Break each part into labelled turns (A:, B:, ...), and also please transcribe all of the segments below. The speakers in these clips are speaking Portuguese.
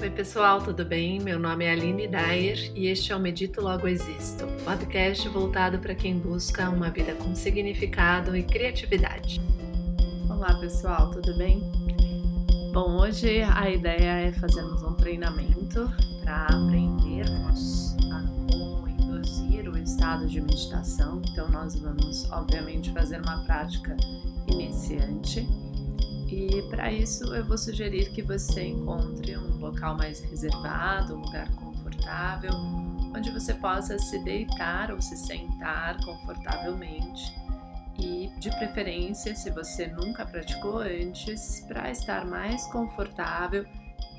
A: Oi, pessoal, tudo bem? Meu nome é Aline Dyer e este é o Medito Logo Existo, podcast voltado para quem busca uma vida com significado e criatividade. Olá, pessoal, tudo bem? Bom, hoje a ideia é fazermos um treinamento para aprendermos a como induzir o estado de meditação. Então, nós vamos, obviamente, fazer uma prática iniciante e para isso eu vou sugerir que você encontre um local mais reservado, um lugar confortável, onde você possa se deitar ou se sentar confortavelmente. E de preferência, se você nunca praticou antes, para estar mais confortável,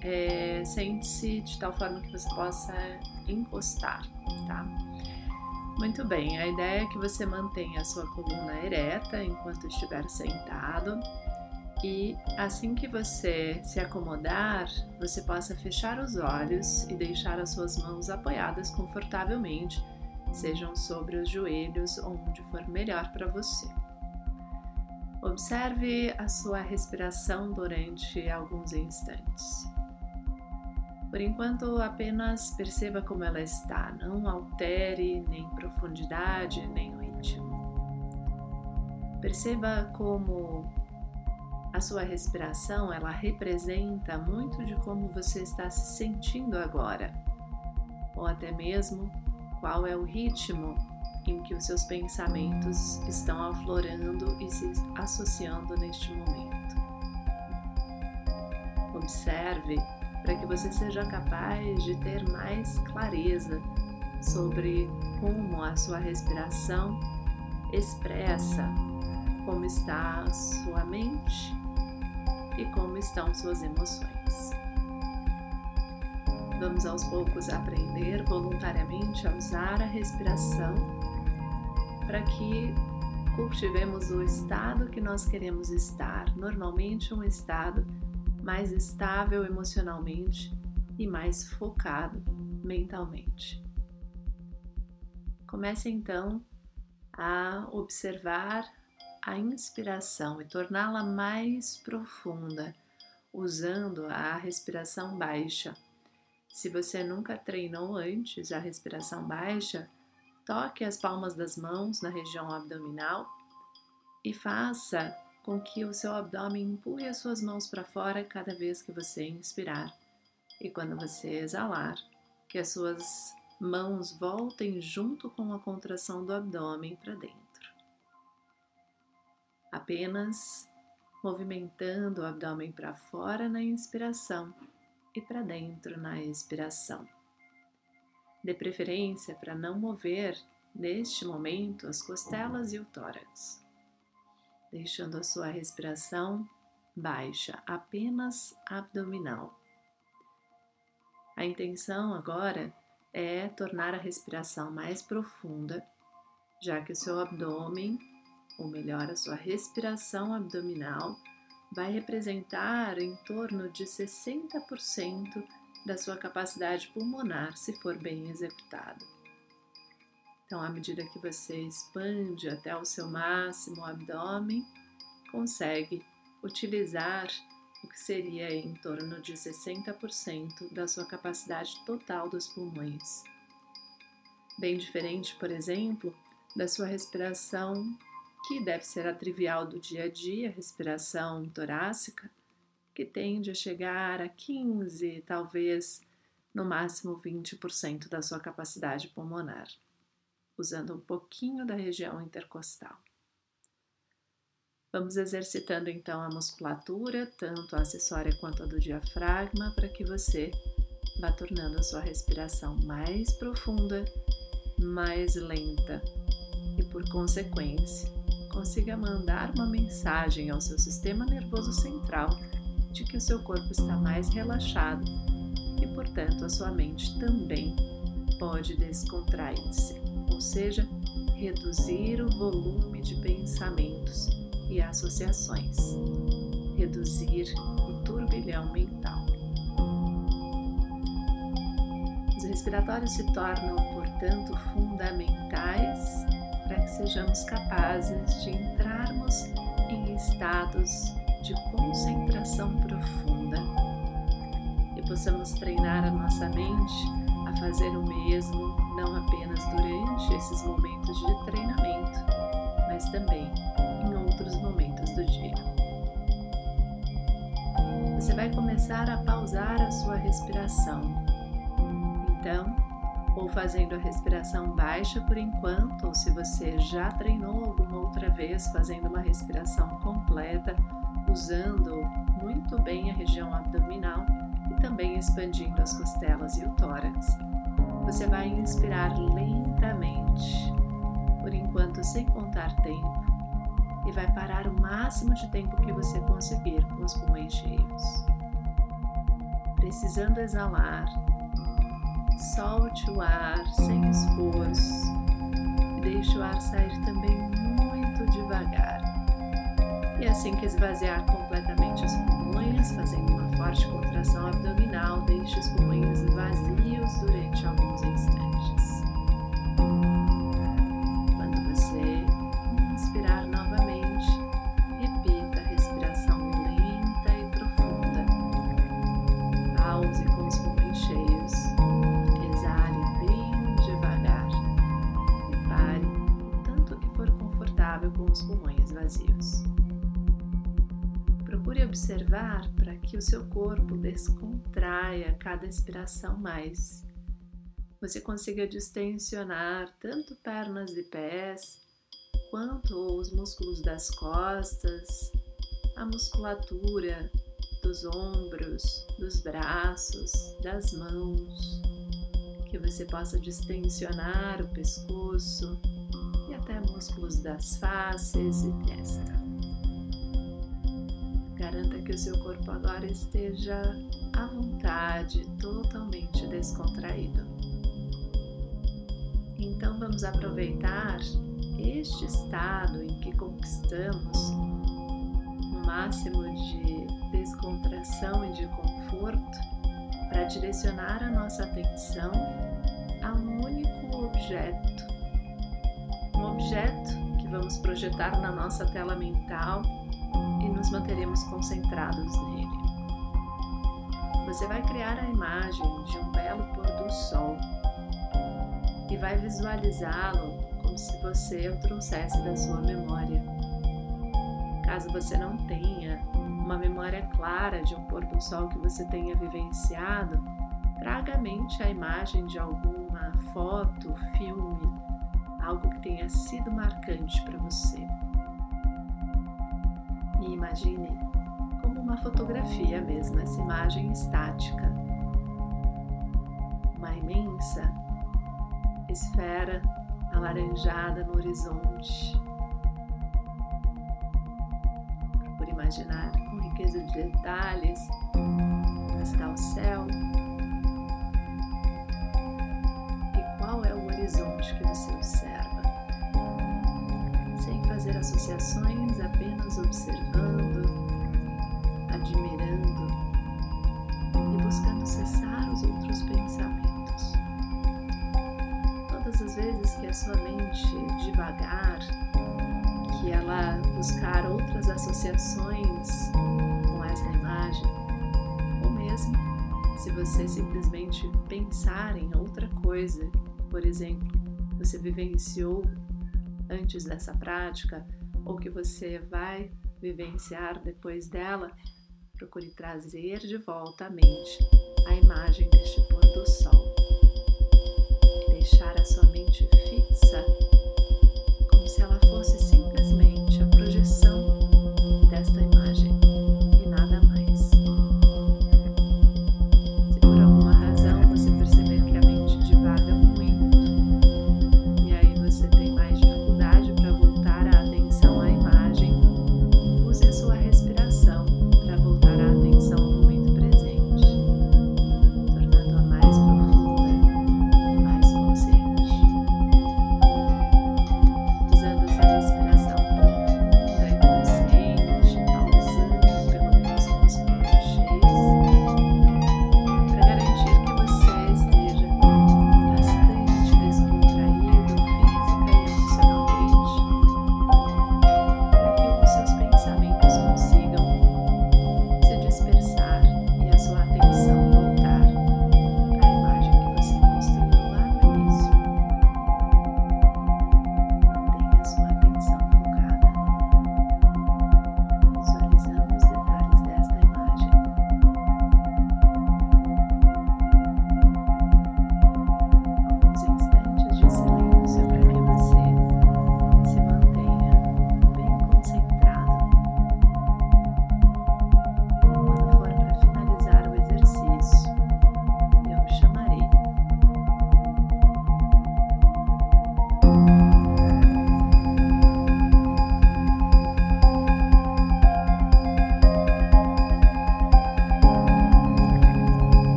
A: é, sente-se de tal forma que você possa encostar, tá? Muito bem, a ideia é que você mantenha a sua coluna ereta enquanto estiver sentado e assim que você se acomodar, você possa fechar os olhos e deixar as suas mãos apoiadas confortavelmente, sejam sobre os joelhos ou onde for melhor para você. Observe a sua respiração durante alguns instantes. Por enquanto, apenas perceba como ela está, não altere nem profundidade nem o ritmo. Perceba como a sua respiração, ela representa muito de como você está se sentindo agora, ou até mesmo qual é o ritmo em que os seus pensamentos estão aflorando e se associando neste momento. Observe para que você seja capaz de ter mais clareza sobre como a sua respiração expressa como está a sua mente e como estão suas emoções. Vamos aos poucos aprender voluntariamente a usar a respiração para que cultivemos o estado que nós queremos estar, normalmente um estado mais estável emocionalmente e mais focado mentalmente. Comece então a observar a inspiração e torná-la mais profunda, usando a respiração baixa. Se você nunca treinou antes a respiração baixa, toque as palmas das mãos na região abdominal e faça com que o seu abdômen empurre as suas mãos para fora cada vez que você inspirar. E quando você exalar, que as suas mãos voltem junto com a contração do abdômen para dentro apenas movimentando o abdômen para fora na inspiração e para dentro na expiração. De preferência para não mover neste momento as costelas e o tórax, deixando a sua respiração baixa, apenas abdominal. A intenção agora é tornar a respiração mais profunda, já que o seu abdômen ou melhor, a sua respiração abdominal, vai representar em torno de 60% da sua capacidade pulmonar, se for bem executado. Então, à medida que você expande até o seu máximo o abdômen, consegue utilizar o que seria em torno de 60% da sua capacidade total dos pulmões. Bem diferente, por exemplo, da sua respiração que deve ser a trivial do dia a dia, respiração torácica, que tende a chegar a 15, talvez no máximo 20% da sua capacidade pulmonar, usando um pouquinho da região intercostal. Vamos exercitando então a musculatura, tanto a acessória quanto a do diafragma, para que você vá tornando a sua respiração mais profunda, mais lenta e, por consequência, consiga mandar uma mensagem ao seu sistema nervoso central de que o seu corpo está mais relaxado e, portanto, a sua mente também pode descontrair-se, ou seja, reduzir o volume de pensamentos e associações, reduzir o turbilhão mental. Os respiratórios se tornam, portanto, fundamentais para que sejamos capazes de entrarmos em estados de concentração profunda e possamos treinar a nossa mente a fazer o mesmo, não apenas durante esses momentos de treinamento, mas também em outros momentos do dia. Você vai começar a pausar a sua respiração. Então, ou fazendo a respiração baixa por enquanto, ou se você já treinou alguma outra vez fazendo uma respiração completa, usando muito bem a região abdominal e também expandindo as costelas e o tórax. Você vai inspirar lentamente, por enquanto sem contar tempo, e vai parar o máximo de tempo que você conseguir com os pulmões cheios. Precisando exalar, solte o ar sem esforço e deixe o ar sair também muito devagar. E assim que esvaziar completamente os pulmões, fazendo uma forte contração abdominal, deixe os pulmões vazios durante alguns para que o seu corpo descontraia cada expiração mais. Você consiga distensionar tanto pernas e pés, quanto os músculos das costas, a musculatura dos ombros, dos braços, das mãos, que você possa distensionar o pescoço e até músculos das faces e testa. Garanta que o seu corpo agora esteja à vontade, totalmente descontraído. Então vamos aproveitar este estado em que conquistamos um máximo de descontração e de conforto para direcionar a nossa atenção a um único objeto. Um objeto que vamos projetar na nossa tela mental nos manteremos concentrados nele. Você vai criar a imagem de um belo pôr do sol e vai visualizá-lo como se você o trouxesse da sua memória. Caso você não tenha uma memória clara de um pôr do sol que você tenha vivenciado, traga à mente a imagem de alguma foto, filme, algo que tenha sido marcante para você e imagine como uma fotografia mesmo, essa imagem estática. Uma imensa esfera alaranjada no horizonte. Por imaginar com riqueza de detalhes como está o céu e qual é o horizonte que você observa fazer associações, apenas observando, admirando e buscando cessar os outros pensamentos. Todas as vezes que a sua mente devagar, que ela buscar outras associações com esta imagem, ou mesmo se você simplesmente pensar em outra coisa, por exemplo, você vivenciou antes dessa prática ou que você vai vivenciar depois dela, procure trazer de volta à mente a imagem deste pôr do sol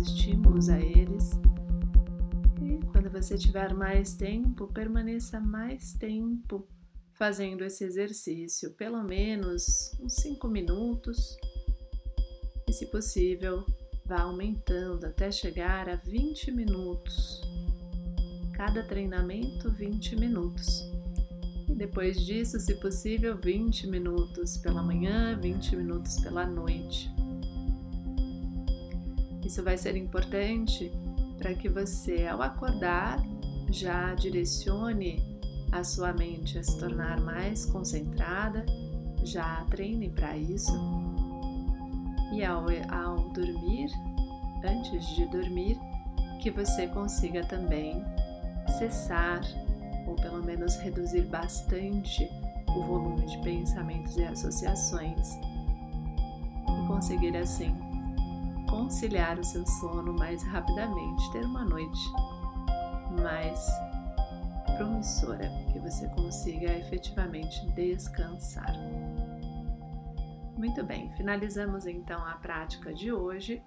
A: estímulos a eles. E quando você tiver mais tempo, permaneça mais tempo fazendo esse exercício, pelo menos uns 5 minutos. E se possível, vá aumentando até chegar a 20 minutos. Cada treinamento, 20 minutos. E depois disso, se possível, 20 minutos pela manhã, 20 minutos pela noite. Isso vai ser importante para que você, ao acordar, já direcione a sua mente a se tornar mais concentrada, já treine para isso. E ao, ao dormir, antes de dormir, que você consiga também cessar ou pelo menos reduzir bastante o volume de pensamentos e associações e conseguir assim conciliar o seu sono mais rapidamente, ter uma noite mais promissora, que você consiga efetivamente descansar. Muito bem, finalizamos então a prática de hoje.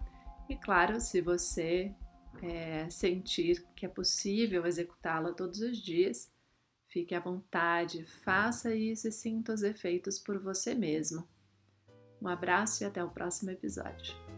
A: E claro, se você é, sentir que é possível executá-la todos os dias, fique à vontade, faça isso e sinta os efeitos por você mesmo. Um abraço e até o próximo episódio.